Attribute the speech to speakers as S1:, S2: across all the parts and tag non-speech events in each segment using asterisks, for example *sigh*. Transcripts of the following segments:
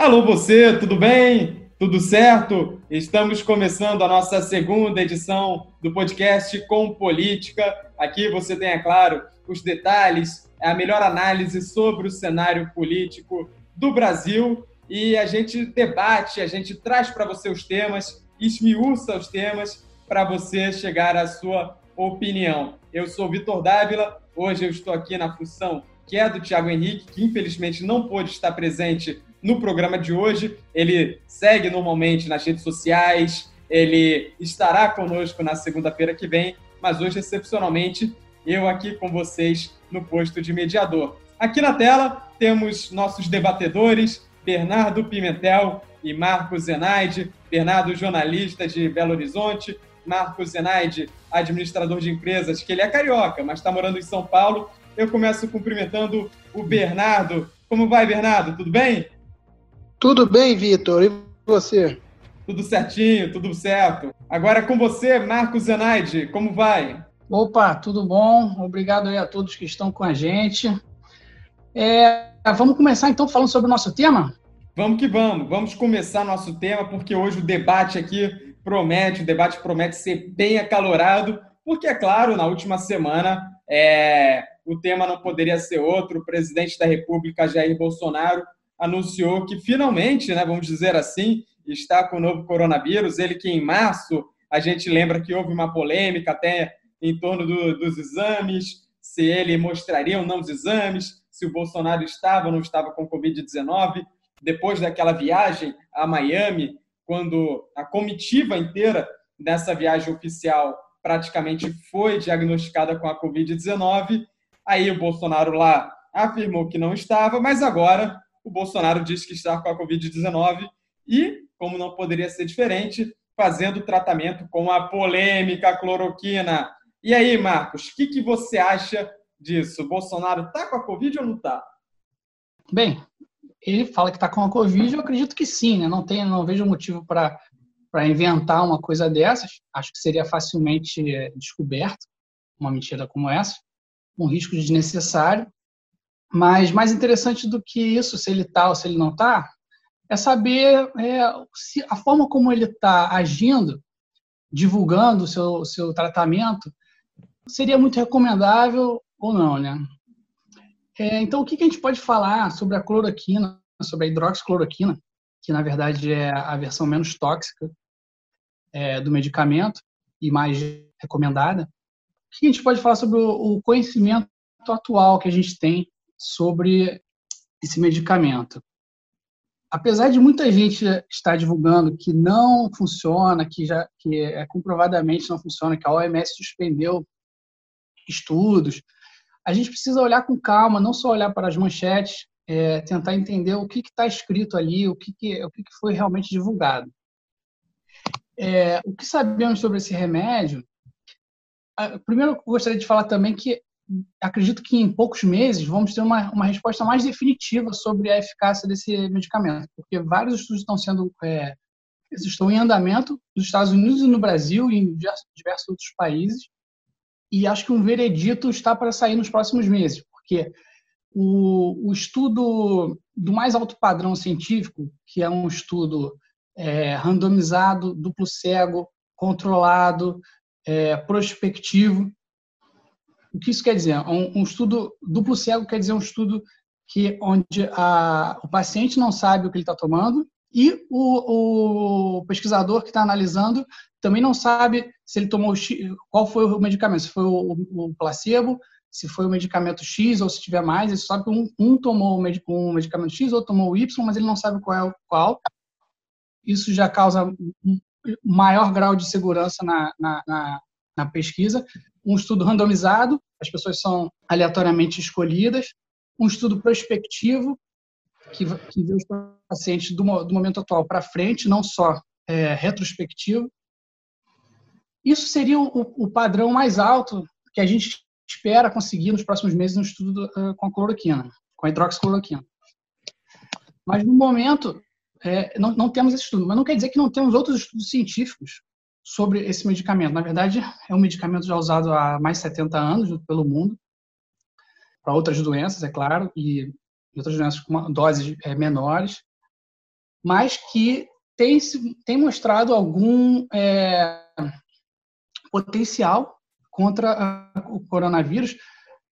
S1: Alô, você, tudo bem? Tudo certo? Estamos começando a nossa segunda edição do podcast Com Política. Aqui você tem, é claro, os detalhes, a melhor análise sobre o cenário político do Brasil e a gente debate, a gente traz para você os temas, esmiuça os temas para você chegar à sua opinião. Eu sou Vitor Dávila, hoje eu estou aqui na função que é do Tiago Henrique, que infelizmente não pôde estar presente no programa de hoje. Ele segue normalmente nas redes sociais, ele estará conosco na segunda-feira que vem, mas hoje, excepcionalmente, eu aqui com vocês no posto de mediador. Aqui na tela temos nossos debatedores, Bernardo Pimentel e Marcos Zenaide. Bernardo, jornalista de Belo Horizonte, Marcos Zenaide, administrador de empresas, que ele é carioca, mas está morando em São Paulo eu começo cumprimentando o Bernardo. Como vai, Bernardo? Tudo bem?
S2: Tudo bem, Vitor. E você?
S1: Tudo certinho, tudo certo. Agora com você, Marcos Zenaide, como vai?
S3: Opa, tudo bom? Obrigado aí a todos que estão com a gente. É, vamos começar então falando sobre o nosso tema?
S1: Vamos que vamos. Vamos começar nosso tema, porque hoje o debate aqui promete, o debate promete ser bem acalorado, porque, é claro, na última semana é, o tema não poderia ser outro. O presidente da República, Jair Bolsonaro, anunciou que finalmente, né, vamos dizer assim, está com o novo coronavírus. Ele que em março a gente lembra que houve uma polêmica até em torno do, dos exames, se ele mostraria ou não os exames, se o Bolsonaro estava ou não estava com Covid-19. Depois daquela viagem a Miami, quando a comitiva inteira dessa viagem oficial praticamente foi diagnosticada com a Covid-19, Aí o Bolsonaro lá afirmou que não estava, mas agora o Bolsonaro diz que está com a Covid-19 e, como não poderia ser diferente, fazendo tratamento com a polêmica cloroquina. E aí, Marcos, o que, que você acha disso? O Bolsonaro está com a Covid ou não está?
S3: Bem, ele fala que está com a Covid, eu acredito que sim, né? Não, tem, não vejo motivo para inventar uma coisa dessas. Acho que seria facilmente é, descoberto uma mentira como essa um risco desnecessário. Mas mais interessante do que isso, se ele está ou se ele não está, é saber é, se a forma como ele está agindo, divulgando o seu, seu tratamento, seria muito recomendável ou não, né? É, então, o que, que a gente pode falar sobre a cloroquina, sobre a hidroxicloroquina, que na verdade é a versão menos tóxica é, do medicamento e mais recomendada? O que a gente pode falar sobre o conhecimento atual que a gente tem sobre esse medicamento? Apesar de muita gente estar divulgando que não funciona, que já que é, comprovadamente não funciona, que a OMS suspendeu estudos, a gente precisa olhar com calma, não só olhar para as manchetes, é, tentar entender o que está escrito ali, o que, que o que, que foi realmente divulgado. É, o que sabemos sobre esse remédio primeiro, eu gostaria de falar também que acredito que em poucos meses vamos ter uma, uma resposta mais definitiva sobre a eficácia desse medicamento, porque vários estudos estão sendo é, estão em andamento nos Estados Unidos e no Brasil e em diversos, outros países, e acho que um veredito está para sair nos próximos meses, porque o, o estudo do mais alto padrão científico, que é um estudo é, randomizado, duplo cego, controlado, é, prospectivo. O que isso quer dizer? Um, um, estudo duplo cego quer dizer um estudo que onde a, o paciente não sabe o que ele está tomando e o, o pesquisador que está analisando também não sabe se ele tomou qual foi o medicamento, se foi o, o placebo, se foi o medicamento X ou se tiver mais. Ele sabe que um, um tomou um medicamento X, outro tomou o Y, mas ele não sabe qual é o qual. Isso já causa maior grau de segurança na, na, na, na pesquisa. Um estudo randomizado, as pessoas são aleatoriamente escolhidas. Um estudo prospectivo, que, que vê os pacientes do, do momento atual para frente, não só é, retrospectivo. Isso seria o, o, padrão mais alto que a gente espera conseguir nos próximos meses no estudo uh, com a cloroquina, com a hidroxicloroquina. Mas no momento, é, não, não temos esse estudo, mas não quer dizer que não temos outros estudos científicos sobre esse medicamento. Na verdade, é um medicamento já usado há mais de 70 anos pelo mundo, para outras doenças, é claro, e outras doenças com doses é, menores. mas que tem, tem mostrado algum é, potencial contra o coronavírus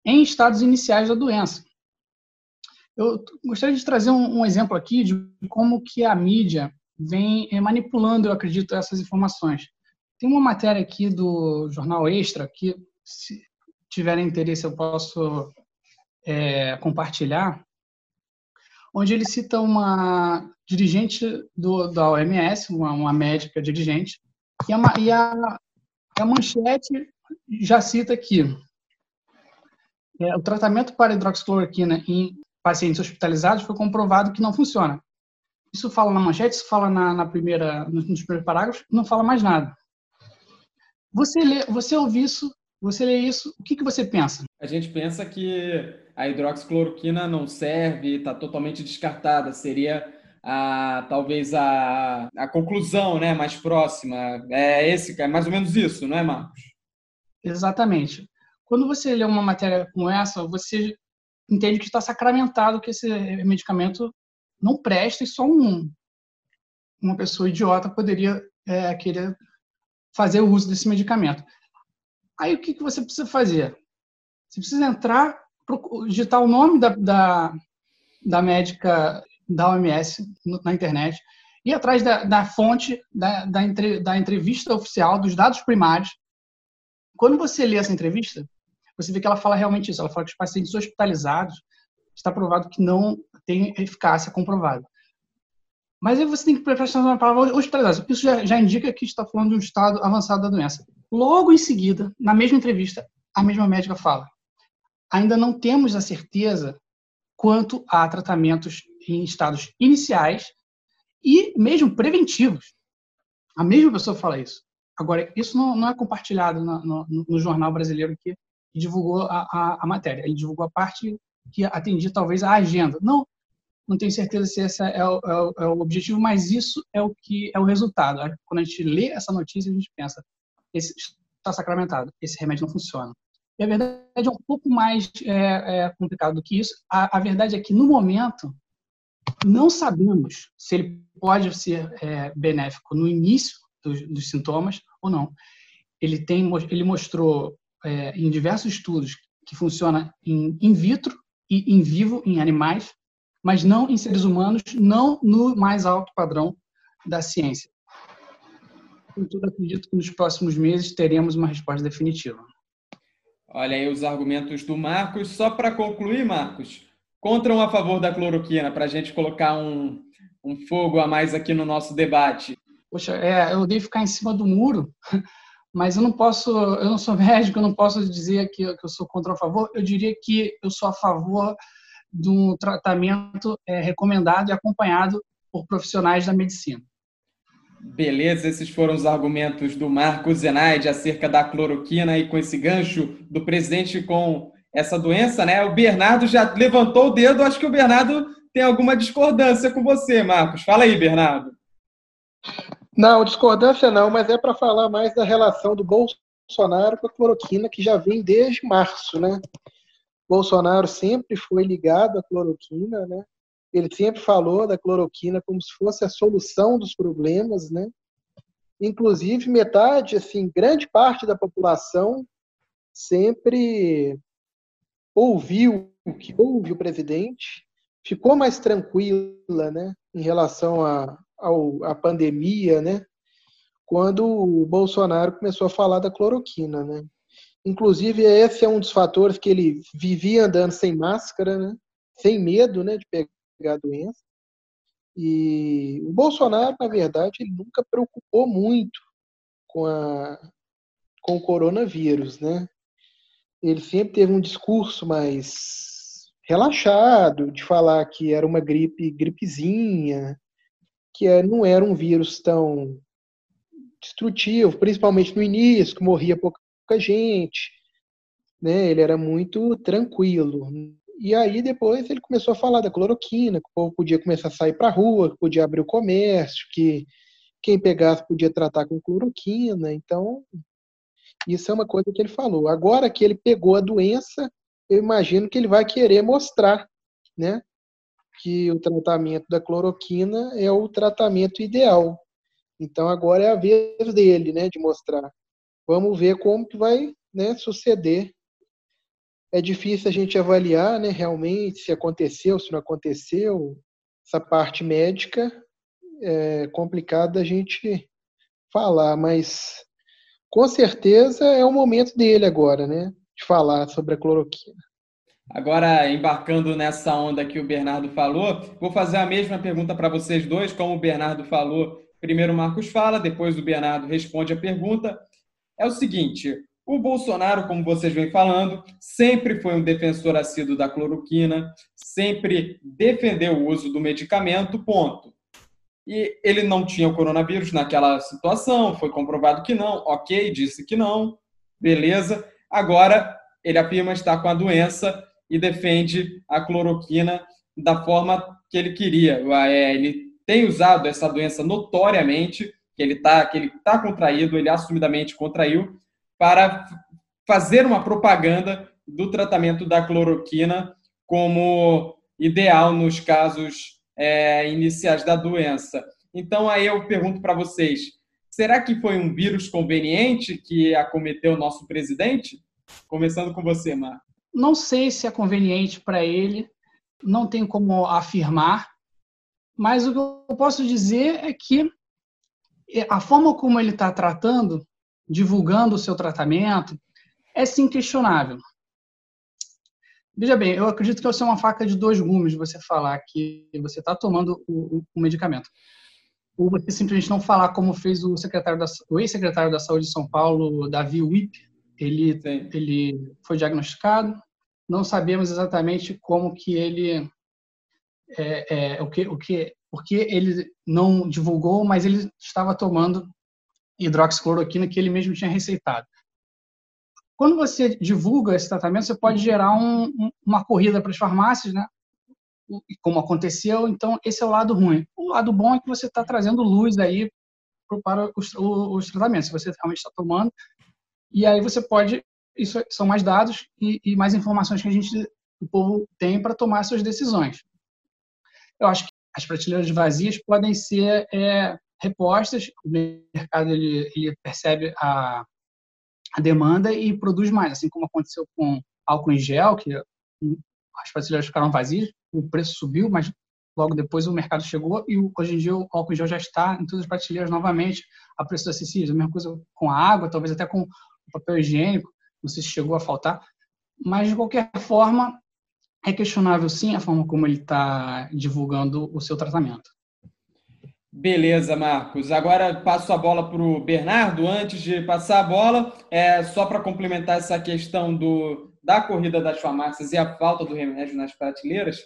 S3: em estados iniciais da doença. Eu gostaria de trazer um, um exemplo aqui de como que a mídia vem é, manipulando, eu acredito, essas informações. Tem uma matéria aqui do Jornal Extra que, se tiverem interesse, eu posso é, compartilhar, onde ele cita uma dirigente do, da OMS, uma, uma médica dirigente, e a, e a, a manchete já cita aqui. É, o tratamento para hidroxicloroquina em pacientes hospitalizados foi comprovado que não funciona. Isso fala na manchete, isso fala na, na primeira, nos primeiros parágrafos, não fala mais nada. Você lê, você ouve isso, você lê isso, o que, que você pensa?
S1: A gente pensa que a hidroxicloroquina não serve, está totalmente descartada. Seria a, talvez a, a conclusão né, mais próxima. É, esse, é mais ou menos isso, não é, Marcos?
S3: Exatamente. Quando você lê uma matéria como essa, você entende que está sacramentado que esse medicamento não presta e só um, uma pessoa idiota poderia é, querer fazer o uso desse medicamento. Aí o que, que você precisa fazer? Você precisa entrar, digitar o nome da, da, da médica da OMS na internet, ir atrás da, da fonte da, da, entre, da entrevista oficial, dos dados primários. Quando você lê essa entrevista, você vê que ela fala realmente isso. Ela fala que os pacientes hospitalizados está provado que não tem eficácia comprovada. Mas aí você tem que prestar na palavra hospitalizados. Isso já, já indica que está falando de um estado avançado da doença. Logo em seguida, na mesma entrevista, a mesma médica fala: ainda não temos a certeza quanto a tratamentos em estados iniciais e mesmo preventivos. A mesma pessoa fala isso. Agora, isso não, não é compartilhado no, no, no, jornal brasileiro que divulgou a, a, a, matéria. Ele divulgou a parte que atendia talvez a agenda. Não, não tenho certeza se esse é o, é, o, é o, objetivo, mas isso é o que é o resultado. Quando a gente lê essa notícia, a gente pensa: esse está sacramentado, esse remédio não funciona. E a verdade é um pouco mais é, é, complicado do que isso. A, a, verdade é que, no momento, não sabemos se ele pode ser é, benéfico no início dos, dos, sintomas ou não. Ele, tem, ele mostrou é, em diversos estudos que funciona em in vitro e em vivo, em animais, mas não em seres humanos, não no mais alto padrão da ciência. Contudo, acredito que nos próximos meses teremos uma resposta definitiva.
S1: Olha aí os argumentos do Marcos. Só para concluir, Marcos, contra ou a favor da cloroquina, para a gente colocar um, um fogo a mais aqui no nosso debate?
S3: Poxa, é, eu odeio ficar em cima do muro, *laughs* mas eu não posso, eu não sou *laughs* médico, eu não posso dizer que, que eu sou contra ou a favor. Eu diria que eu sou a favor de um tratamento é, recomendado e acompanhado por profissionais da medicina.
S1: Beleza, esses foram os argumentos do Marco Zenaide acerca da cloroquina e com esse gancho do presidente com essa doença, né? O Bernardo já levantou o dedo, acho que o Bernardo tem alguma discordância com você, Marcos. Fala aí, Bernardo.
S2: Não, discordância não, mas é para falar mais da relação do Bolsonaro com a cloroquina, que já vem desde março, né? Bolsonaro sempre foi ligado à cloroquina, né? Ele sempre falou da cloroquina como se fosse a solução dos problemas, né? Inclusive, metade, assim, grande parte da população sempre ouviu o que ouve o presidente, ficou mais tranquila, né, em relação à pandemia, né, quando o Bolsonaro começou a falar da cloroquina, né. Inclusive, esse é um dos fatores que ele vivia andando sem máscara, né, sem medo, né, de pegar a doença. E o Bolsonaro, na verdade, ele nunca preocupou muito com, a, com o coronavírus, né? Ele sempre teve um discurso mais relaxado, de falar que era uma gripe, gripezinha, que é, não era um vírus tão destrutivo, principalmente no início, que morria pouca gente, né? Ele era muito tranquilo. E aí depois ele começou a falar da cloroquina, que o povo podia começar a sair para a rua, que podia abrir o comércio, que quem pegasse podia tratar com cloroquina. Então, isso é uma coisa que ele falou. Agora que ele pegou a doença, eu imagino que ele vai querer mostrar, né? que o tratamento da cloroquina é o tratamento ideal. Então agora é a vez dele, né, de mostrar. Vamos ver como que vai né, suceder. É difícil a gente avaliar, né, realmente se aconteceu, se não aconteceu. Essa parte médica é complicada a gente falar, mas com certeza é o momento dele agora, né, de falar sobre a cloroquina.
S1: Agora, embarcando nessa onda que o Bernardo falou, vou fazer a mesma pergunta para vocês dois. Como o Bernardo falou, primeiro o Marcos fala, depois o Bernardo responde a pergunta. É o seguinte: o Bolsonaro, como vocês vêm falando, sempre foi um defensor assíduo da cloroquina, sempre defendeu o uso do medicamento, ponto. E ele não tinha o coronavírus naquela situação, foi comprovado que não, ok, disse que não, beleza. Agora ele afirma estar com a doença e defende a cloroquina da forma que ele queria. Ele tem usado essa doença notoriamente, que ele está que ele tá contraído, ele assumidamente contraiu, para fazer uma propaganda do tratamento da cloroquina como ideal nos casos é, iniciais da doença. Então, aí eu pergunto para vocês: será que foi um vírus conveniente que acometeu o nosso presidente? Começando com você, Marco.
S3: Não sei se é conveniente para ele, não tenho como afirmar, mas o que eu posso dizer é que a forma como ele está tratando, divulgando o seu tratamento, é sim questionável. Veja bem, eu acredito que vai ser uma faca de dois gumes você falar que você está tomando o, o, medicamento. Ou você simplesmente não falar como fez o secretário da, o ex-secretário da Saúde de São Paulo, Davi Wip. Ele, ele foi diagnosticado, não sabemos exatamente como que ele é, é, o que o que porque ele não divulgou, mas ele estava tomando hidroxicloroquina que ele mesmo tinha receitado. Quando você divulga esse tratamento, você pode gerar um, uma corrida para as farmácias, né? Como aconteceu, então esse é o lado ruim. O lado bom é que você está trazendo luz aí para os, os tratamentos, se você realmente está tomando, e aí você pode isso são mais dados e, e mais informações que a gente, o povo tem para tomar suas decisões. Eu acho que as prateleiras vazias podem ser é, repostas, o mercado ele, ele percebe a, a, demanda e produz mais, assim como aconteceu com álcool em gel, que as prateleiras ficaram vazias, o preço subiu, mas logo depois o mercado chegou e hoje em dia o álcool em gel já está em todas as prateleiras novamente a preços acessíveis. A mesma coisa com a água, talvez até com o papel higiênico não sei se chegou a faltar, mas de qualquer forma é questionável sim a forma como ele está divulgando o seu tratamento.
S1: Beleza, Marcos. Agora passo a bola para o Bernardo. Antes de passar a bola, é só para complementar essa questão do, da corrida das farmácias e a falta do remédio nas prateleiras,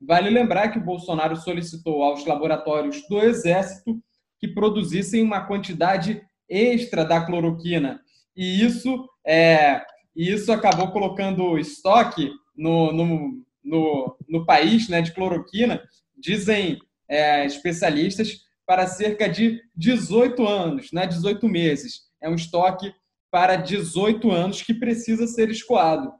S1: vale lembrar que o Bolsonaro solicitou aos laboratórios do Exército que produzissem uma quantidade extra da cloroquina. E isso é, isso acabou colocando estoque no, no, no, no país né, de cloroquina, dizem é, especialistas, para cerca de 18 anos, né, 18 meses. É um estoque para 18 anos que precisa ser escoado.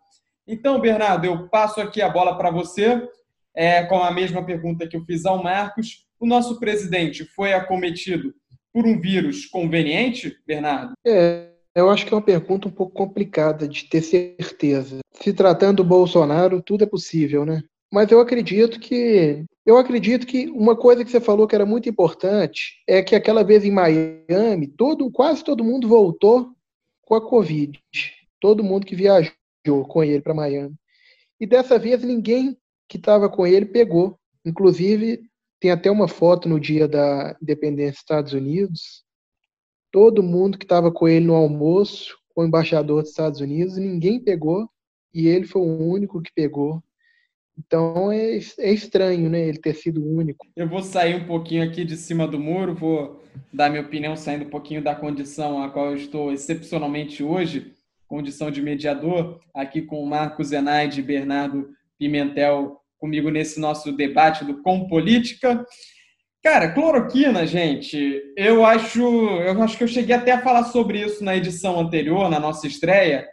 S1: Então, Bernardo, eu passo aqui a bola para você, é, com a mesma pergunta que eu fiz ao Marcos. O nosso presidente foi acometido por um vírus conveniente, Bernardo?
S2: É, eu acho que é uma pergunta um pouco complicada de ter certeza. Se tratando do Bolsonaro, tudo é possível, né? Mas eu acredito que eu acredito que uma coisa que você falou que era muito importante é que aquela vez em Miami, todo, quase todo mundo voltou com a Covid. Todo mundo que viajou com ele para Miami. E dessa vez ninguém que estava com ele pegou. Inclusive, tem até uma foto no dia da independência dos Estados Unidos, todo mundo que estava com ele no almoço, com o embaixador dos Estados Unidos, ninguém pegou e ele foi o único que pegou. Então é, é estranho, né, ele ter sido o único.
S1: Eu vou sair um pouquinho aqui de cima do muro, vou dar minha opinião saindo um pouquinho da condição a qual eu estou excepcionalmente hoje, condição de mediador, aqui com o Marcos Zenaide e Bernardo Pimentel comigo nesse nosso debate do Com Política. Cara, cloroquina, gente, eu acho, eu acho que eu cheguei até a falar sobre isso na edição anterior, na nossa estreia.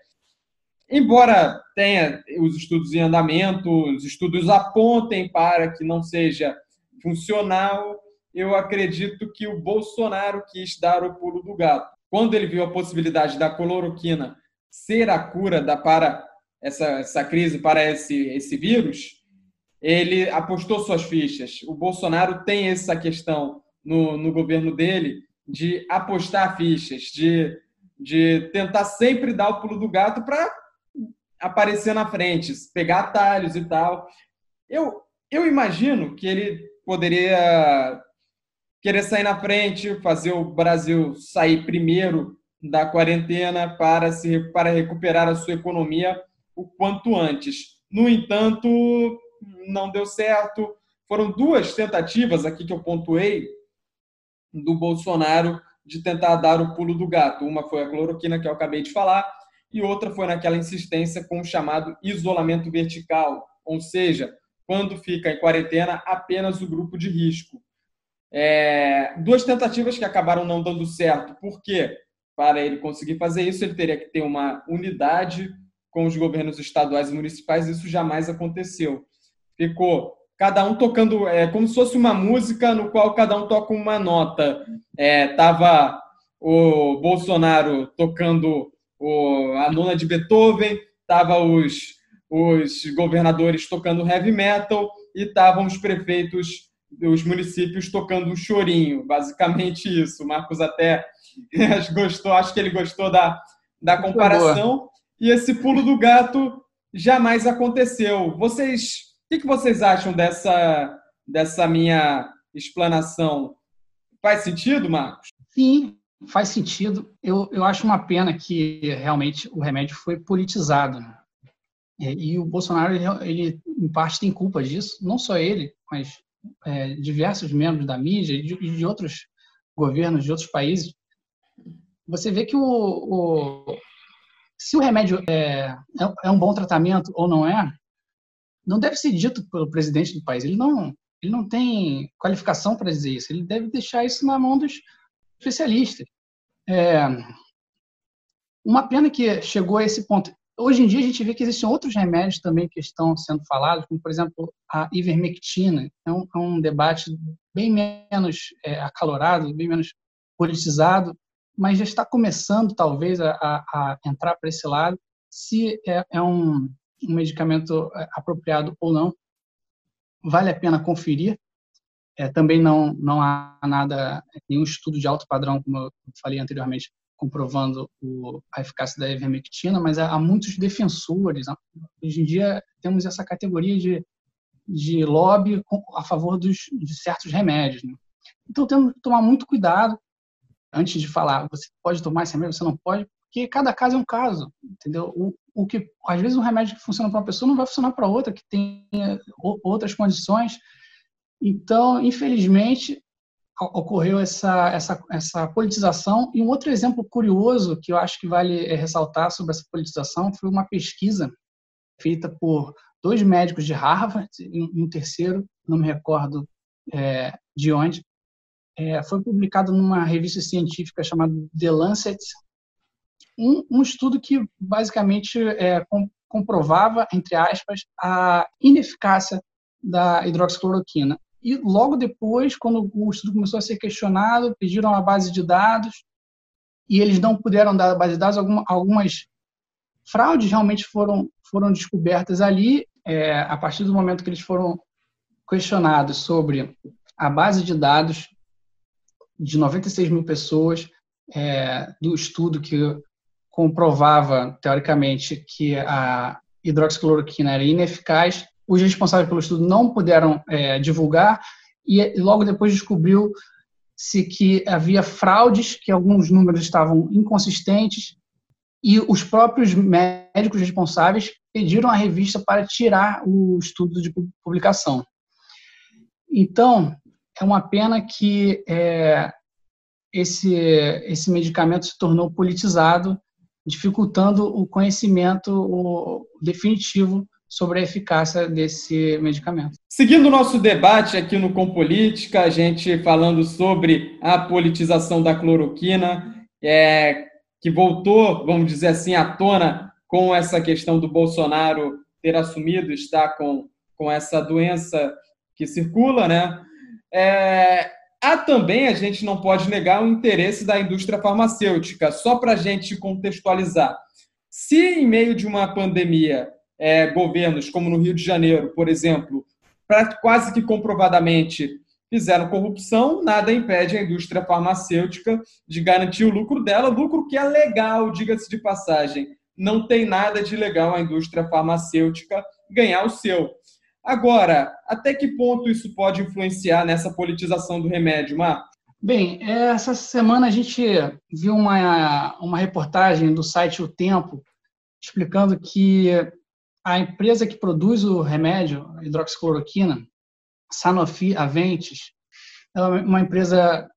S1: embora tenha os estudos em andamento, os estudos apontem para que não seja funcional, eu acredito que o Bolsonaro quis dar o pulo do gato. Quando ele viu a possibilidade da cloroquina ser a cura da, para essa, essa crise, para esse, esse vírus, ele apostou suas fichas. O Bolsonaro tem essa questão no, no governo dele de apostar fichas, de, de tentar sempre dar o pulo do gato para aparecer na frente, pegar atalhos e tal. Eu, eu imagino que ele poderia querer sair na frente, fazer o Brasil sair primeiro da quarentena para se para recuperar a sua economia o quanto antes. No entanto, não deu certo. Foram duas tentativas aqui que eu pontuei do Bolsonaro de tentar dar o pulo do gato. Uma foi a cloroquina, que eu acabei de falar, e outra foi naquela insistência com o chamado isolamento vertical, ou seja, quando fica em quarentena apenas o grupo de risco. É, duas tentativas que acabaram não dando certo. Por quê? Para ele conseguir fazer isso, ele teria que ter uma unidade com os governos estaduais e municipais. Isso jamais aconteceu. Ficou cada um tocando, é, como se fosse uma música no qual cada um toca uma nota. É, tava o Bolsonaro tocando o, a nona de Beethoven, tava os, os governadores tocando heavy metal e estavam os prefeitos dos municípios tocando um chorinho, basicamente isso. O Marcos até *laughs* gostou, acho que ele gostou da, da comparação. E esse pulo do gato jamais aconteceu. Vocês o que, vocês acham dessa, dessa minha explanação? Faz sentido, Marcos?
S3: Sim, faz sentido. Eu, eu acho uma pena que realmente o remédio foi politizado. Né? E, e o Bolsonaro, ele, ele, em parte, tem culpa disso. Não só ele, mas é, diversos membros da mídia e de, de, outros governos de outros países. Você vê que o, o se o remédio é, é, é um bom tratamento ou não é, não deve ser dito pelo presidente do país. Ele não, ele não tem qualificação para dizer isso. Ele deve deixar isso na mão dos especialistas. É, uma pena que chegou a esse ponto. Hoje em dia a gente vê que existem outros remédios também que estão sendo falados, como por exemplo a ivermectina. É um, é um debate bem menos é, acalorado, bem menos politizado, mas já está começando talvez a, a, entrar para esse lado. Se é, é um um medicamento é, apropriado ou não. Vale a pena conferir. É, também não, não há nada, nenhum estudo de alto padrão, como eu falei anteriormente, comprovando o, a eficácia da ivermectina, mas há, há muitos defensores. Né? Hoje em dia temos essa categoria de, de lobby a favor dos, de certos remédios. Né? Então temos que tomar muito cuidado antes de falar, você pode tomar esse remédio, você não pode, porque cada caso é um caso, entendeu? O, o que às vezes um remédio que funciona para uma pessoa não vai funcionar para outra que tem outras condições. Então, infelizmente, ocorreu essa, essa, essa politização. E um outro exemplo curioso que eu acho que vale é, ressaltar sobre essa politização foi uma pesquisa feita por dois médicos de Harvard e um terceiro, não me recordo é, de onde, é, foi publicado numa revista científica chamada The Lancet um, um estudo que basicamente é, com, comprovava, entre aspas, a ineficácia da hidroxicloroquina. E logo depois, quando o estudo começou a ser questionado, pediram a base de dados e eles não puderam dar a base de dados. Algumas fraudes realmente foram, foram descobertas ali, é, a partir do momento que eles foram questionados sobre a base de dados de 96 mil pessoas, é, do estudo que comprovava, teoricamente, que a hidroxicloroquina era ineficaz. Os responsáveis pelo estudo não puderam é, divulgar e logo depois descobriu-se que havia fraudes, que alguns números estavam inconsistentes e os próprios médicos responsáveis pediram à revista para tirar o estudo de publicação. Então, é uma pena que é, esse, esse medicamento se tornou politizado dificultando o conhecimento definitivo sobre a eficácia desse medicamento.
S1: Seguindo o nosso debate aqui no Compolítica, a gente falando sobre a politização da cloroquina, é, que voltou, vamos dizer assim, à tona com essa questão do Bolsonaro ter assumido estar com, com essa doença que circula, né? É, há também, a gente não pode negar, o interesse da indústria farmacêutica. Só para a gente contextualizar. Se em meio de uma pandemia, é, governos como no Rio de Janeiro, por exemplo, pra, quase que comprovadamente fizeram corrupção, nada impede a indústria farmacêutica de garantir o lucro dela, lucro que é legal, diga-se de passagem. Não tem nada de legal a indústria farmacêutica ganhar o seu. Agora, até que ponto isso pode influenciar nessa politização do remédio, Mar?
S3: Bem, essa semana a gente viu uma, uma reportagem do site O Tempo explicando que a empresa que produz o remédio, hidroxicloroquina, Sanofi Aventis, é uma empresa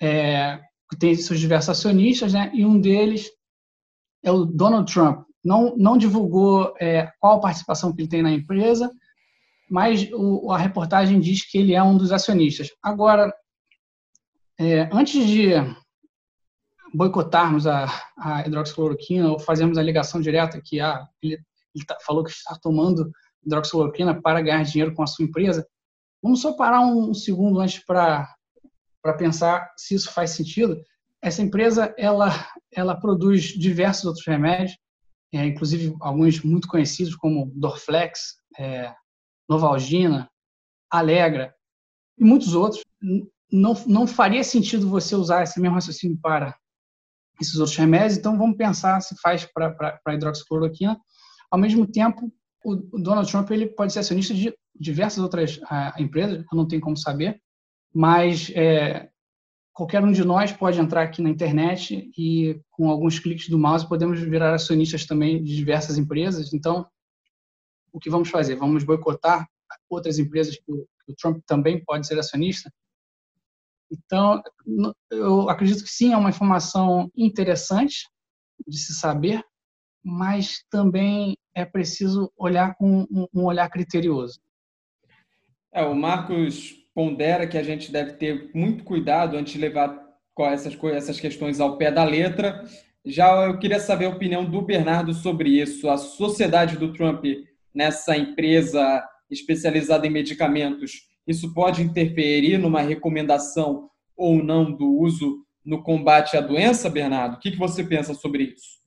S3: é, que tem seus diversos acionistas, né? e um deles é o Donald Trump. Não, não divulgou é, qual a participação que ele tem na empresa, mas o, a reportagem diz que ele é um dos acionistas. Agora, é, antes de boicotarmos a, a, hidroxicloroquina ou fazermos a ligação direta que ah, ele, ele tá, falou que está tomando hidroxicloroquina para ganhar dinheiro com a sua empresa, Vamos só parar um segundo antes para pensar se isso faz sentido. Essa empresa ela, ela produz diversos outros remédios, é, inclusive alguns muito conhecidos como Dorflex, é, Novalgina, Alegra e muitos outros. Não, não faria sentido você usar esse mesmo raciocínio para esses outros remédios, então vamos pensar se faz para a hidroxicloroquina. Ao mesmo tempo, o Donald Trump ele pode ser acionista de diversas outras uh, empresas, eu não tenho como saber, mas é, qualquer um de nós pode entrar aqui na internet e, com alguns cliques do mouse, podemos virar acionistas também de diversas empresas. Então, o que vamos fazer? Vamos boicotar outras empresas que o, Trump também pode ser acionista? Então, eu acredito que sim, é uma informação interessante de se saber, mas também é preciso olhar com um olhar criterioso.
S1: É, o Marcos pondera que a gente deve ter muito cuidado antes de levar essas, essas questões ao pé da letra. Já eu queria saber a opinião do Bernardo sobre isso. A sociedade do Trump nessa empresa especializada em medicamentos, isso pode interferir numa recomendação ou não do uso no combate à doença, Bernardo? O que você pensa sobre isso?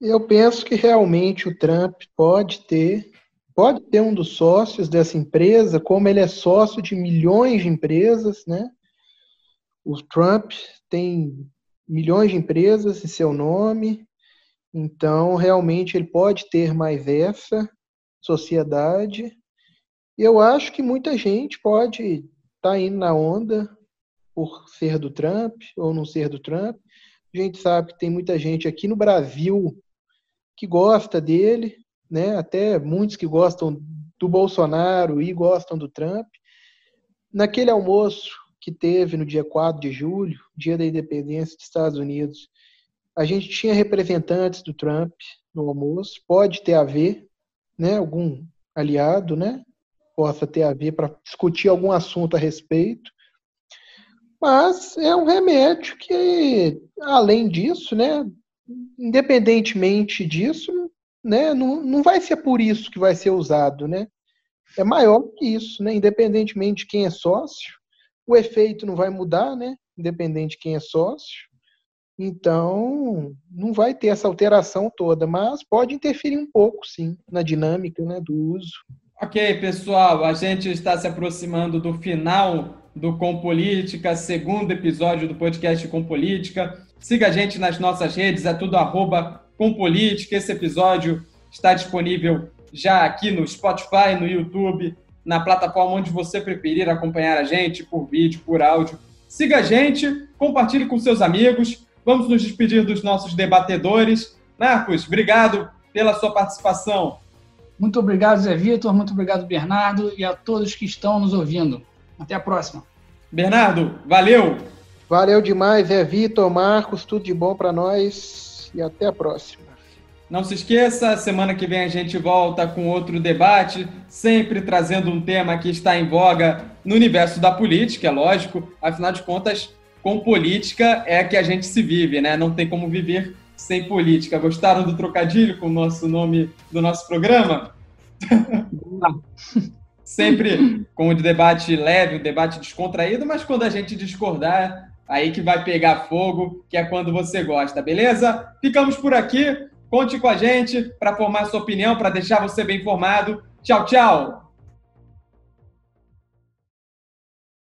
S2: Eu penso que realmente o Trump pode ter pode ter um dos sócios dessa empresa, como ele é sócio de milhões de empresas, né? O Trump tem milhões de empresas em seu nome, então realmente ele pode ter mais essa sociedade. Eu acho que muita gente pode estar tá indo na onda por ser do Trump ou não ser do Trump. A gente sabe que tem muita gente aqui no Brasil que gosta dele, né? Até muitos que gostam do Bolsonaro e gostam do Trump. Naquele almoço que teve no dia 4 de julho, dia da independência dos Estados Unidos, a gente tinha representantes do Trump no almoço, pode ter a ver, né, algum aliado, né, possa ter a ver para discutir algum assunto a respeito. Mas é um remédio que, além disso, né, independentemente disso, né, não, não vai ser por isso que vai ser usado, né? É maior que isso, né? Independentemente de quem é sócio, o efeito não vai mudar, né? Independente de quem é sócio. Então, não vai ter essa alteração toda, mas pode interferir um pouco, sim, na dinâmica né, do uso.
S1: Ok, pessoal, a gente está se aproximando do final do Com Política, segundo episódio do podcast Com Política. Siga a gente nas nossas redes, é tudo arroba com política. Esse episódio está disponível já aqui no Spotify, no YouTube, na plataforma onde você preferir acompanhar a gente, por vídeo, por áudio. Siga a gente, compartilhe com seus amigos. Vamos nos despedir dos nossos debatedores. Marcos, obrigado pela sua participação.
S3: Muito obrigado, Zé Vitor. Muito obrigado, Bernardo, e a todos que estão nos ouvindo. Até a próxima.
S1: Bernardo, valeu!
S2: Valeu demais, Zé Vitor, Marcos, tudo de bom para nós e até a próxima.
S1: Não se esqueça, semana que vem a gente volta com outro debate, sempre trazendo um tema que está em voga no universo da política, é lógico, afinal de contas, com política é que a gente se vive, né? Não tem como viver sem política. Gostaram do trocadilho com o nosso nome do nosso programa? *laughs* Sempre com o debate leve, o debate descontraído, mas quando a gente discordar, aí que vai pegar fogo, que é quando você gosta, beleza? Ficamos por aqui. Conte com a gente para formar sua opinião, para deixar você bem informado. Tchau, tchau!